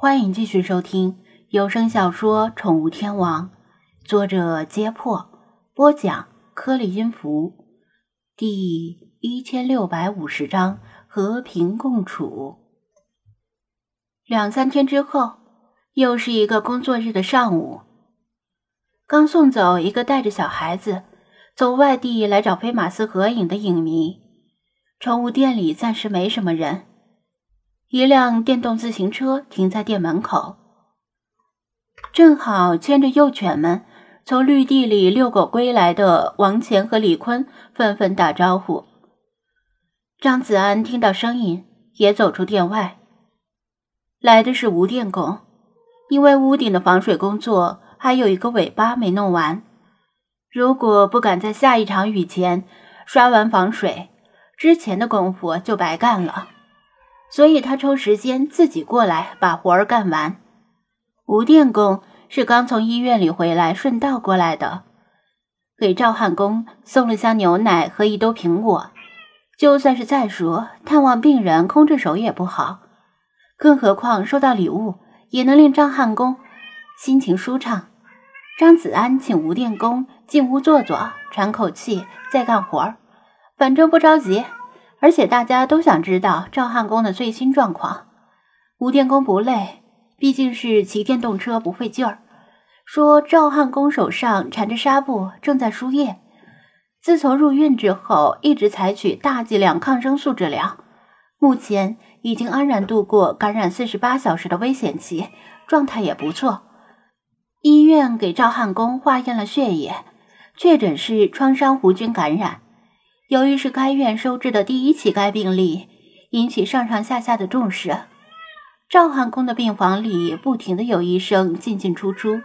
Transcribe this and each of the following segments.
欢迎继续收听有声小说《宠物天王》，作者：揭破，播讲：颗粒音符，第一千六百五十章和平共处。两三天之后，又是一个工作日的上午，刚送走一个带着小孩子从外地来找飞马斯合影的影迷，宠物店里暂时没什么人。一辆电动自行车停在店门口，正好牵着幼犬们从绿地里遛狗归来的王乾和李坤纷纷打招呼。张子安听到声音，也走出店外。来的是吴电工，因为屋顶的防水工作还有一个尾巴没弄完，如果不赶在下一场雨前刷完防水，之前的功夫就白干了。所以他抽时间自己过来把活儿干完。吴电工是刚从医院里回来，顺道过来的，给赵汉公送了箱牛奶和一兜苹果。就算是再说探望病人，空着手也不好，更何况收到礼物也能令赵汉公心情舒畅。张子安请吴电工进屋坐坐，喘口气，再干活儿，反正不着急。而且大家都想知道赵汉公的最新状况。吴电工不累，毕竟是骑电动车不费劲儿。说赵汉公手上缠着纱布，正在输液。自从入院之后，一直采取大剂量抗生素治疗，目前已经安然度过感染四十八小时的危险期，状态也不错。医院给赵汉公化验了血液，确诊是创伤弧菌感染。由于是该院收治的第一起该病例，引起上上下下的重视。赵汉宫的病房里不停的有医生进进出出，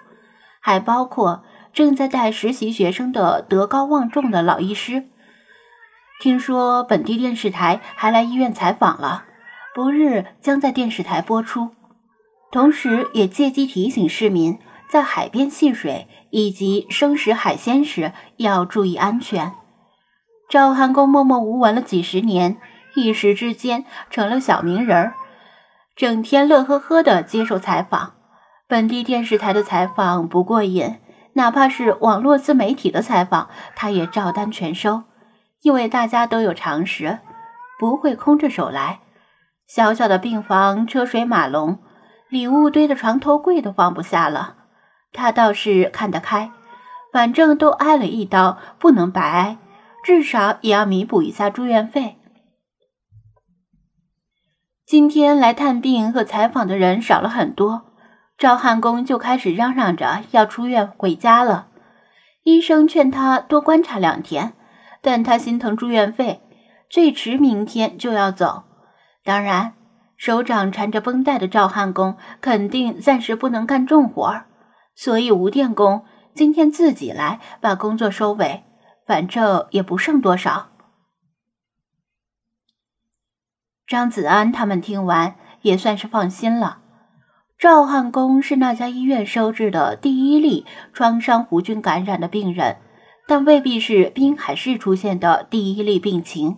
还包括正在带实习学生的德高望重的老医师。听说本地电视台还来医院采访了，不日将在电视台播出。同时，也借机提醒市民，在海边戏水以及生食海鲜时要注意安全。赵汉公默默无闻了几十年，一时之间成了小名人儿，整天乐呵呵的接受采访。本地电视台的采访不过瘾，哪怕是网络自媒体的采访，他也照单全收。因为大家都有常识，不会空着手来。小小的病房车水马龙，礼物堆的床头柜都放不下了。他倒是看得开，反正都挨了一刀，不能白挨。至少也要弥补一下住院费。今天来探病和采访的人少了很多，赵汉公就开始嚷嚷着要出院回家了。医生劝他多观察两天，但他心疼住院费，最迟明天就要走。当然，手掌缠着绷带的赵汉公肯定暂时不能干重活儿，所以吴电工今天自己来把工作收尾。反正也不剩多少。张子安他们听完也算是放心了。赵汉公是那家医院收治的第一例创伤弧菌感染的病人，但未必是滨海市出现的第一例病情。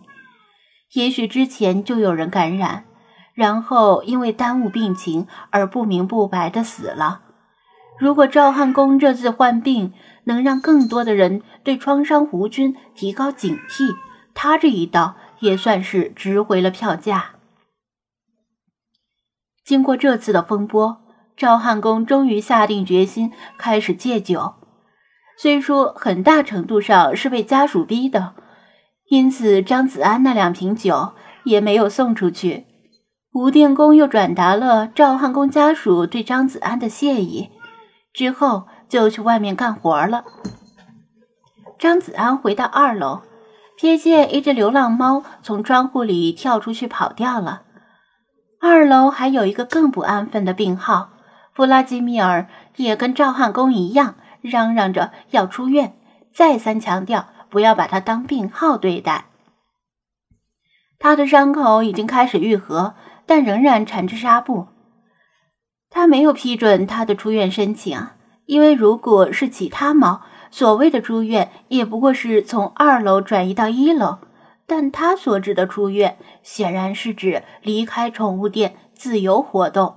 也许之前就有人感染，然后因为耽误病情而不明不白的死了。如果赵汉公这次患病能让更多的人对创伤弧菌提高警惕，他这一刀也算是值回了票价。经过这次的风波，赵汉公终于下定决心开始戒酒，虽说很大程度上是被家属逼的，因此张子安那两瓶酒也没有送出去。吴电工又转达了赵汉公家属对张子安的谢意。之后就去外面干活了。张子安回到二楼，瞥见一只流浪猫从窗户里跳出去跑掉了。二楼还有一个更不安分的病号，弗拉基米尔也跟赵汉公一样，嚷嚷着要出院，再三强调不要把他当病号对待。他的伤口已经开始愈合，但仍然缠着纱布。他没有批准他的出院申请，因为如果是其他猫，所谓的出院也不过是从二楼转移到一楼，但他所指的出院，显然是指离开宠物店自由活动。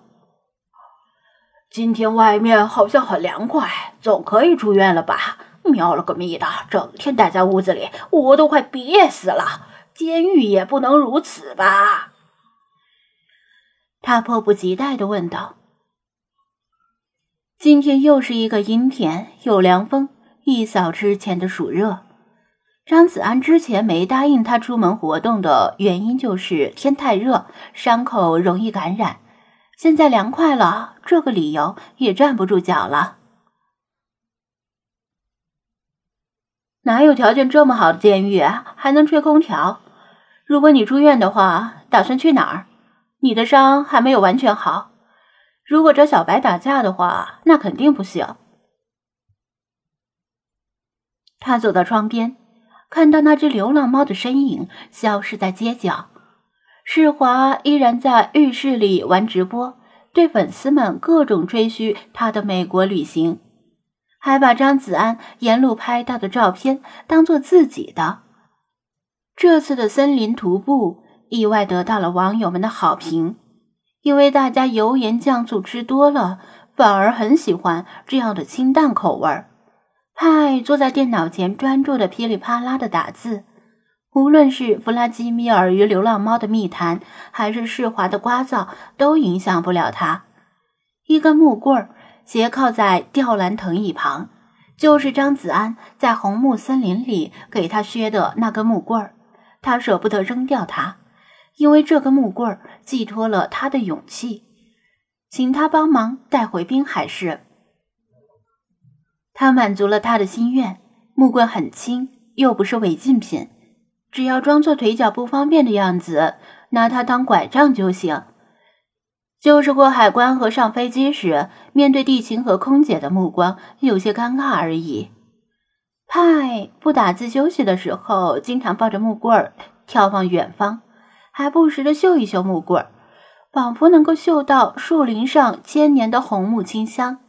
今天外面好像很凉快，总可以出院了吧？喵了个咪的，整天待在屋子里，我都快憋死了。监狱也不能如此吧？他迫不及待的问道。今天又是一个阴天，有凉风，一扫之前的暑热。张子安之前没答应他出门活动的原因就是天太热，伤口容易感染。现在凉快了，这个理由也站不住脚了。哪有条件这么好的监狱还能吹空调？如果你住院的话，打算去哪儿？你的伤还没有完全好。如果找小白打架的话，那肯定不行。他走到窗边。看到那只流浪猫的身影消失在街角，世华依然在浴室里玩直播，对粉丝们各种吹嘘他的美国旅行，还把张子安沿路拍到的照片当做自己的。这次的森林徒步意外得到了网友们的好评，因为大家油盐酱醋吃多了，反而很喜欢这样的清淡口味儿。派坐在电脑前，专注的噼里啪啦的打字。无论是弗拉基米尔与流浪猫的密谈，还是世华的聒噪，都影响不了他。一根木棍斜靠在吊兰藤一旁，就是张子安在红木森林里给他削的那根木棍他舍不得扔掉它，因为这根木棍寄托了他的勇气，请他帮忙带回滨海市。他满足了他的心愿，木棍很轻，又不是违禁品，只要装作腿脚不方便的样子，拿它当拐杖就行。就是过海关和上飞机时，面对地勤和空姐的目光有些尴尬而已。派不打字休息的时候，经常抱着木棍儿眺望远方，还不时的嗅一嗅木棍儿，仿佛能够嗅到树林上千年的红木清香。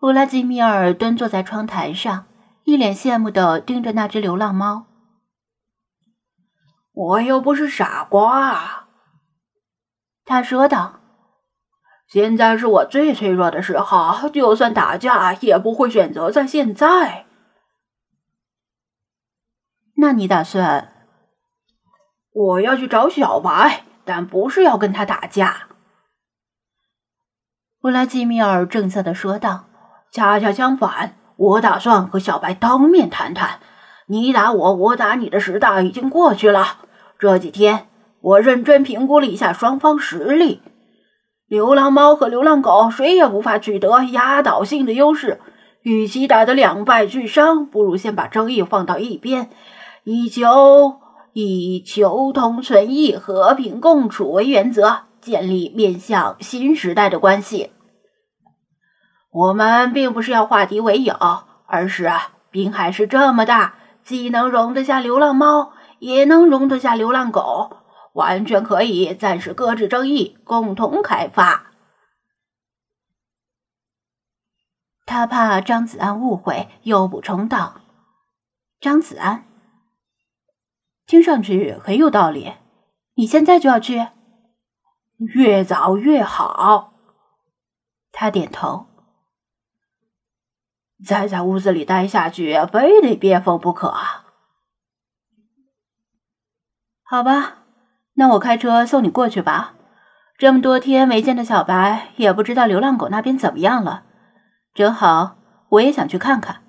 弗拉基米尔蹲坐在窗台上，一脸羡慕的盯着那只流浪猫。我又不是傻瓜，他说道：“现在是我最脆弱的时候，就算打架也不会选择在现在。”那你打算？我要去找小白，但不是要跟他打架。”弗拉基米尔正色的说道。恰恰相反，我打算和小白当面谈谈。你打我，我打你的时代已经过去了。这几天，我认真评估了一下双方实力。流浪猫和流浪狗谁也无法取得压倒性的优势。与其打得两败俱伤，不如先把争议放到一边，以求以求同存异、和平共处为原则，建立面向新时代的关系。我们并不是要化敌为友，而是啊滨海市这么大，既能容得下流浪猫，也能容得下流浪狗，完全可以暂时搁置争议，共同开发。他怕张子安误会，又补充道：“张子安，听上去很有道理。你现在就要去？越早越好。”他点头。再在屋子里待下去，非得憋疯不可。好吧，那我开车送你过去吧。这么多天没见的小白，也不知道流浪狗那边怎么样了。正好，我也想去看看。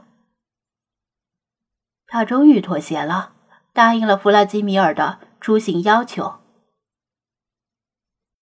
他终于妥协了，答应了弗拉基米尔的出行要求。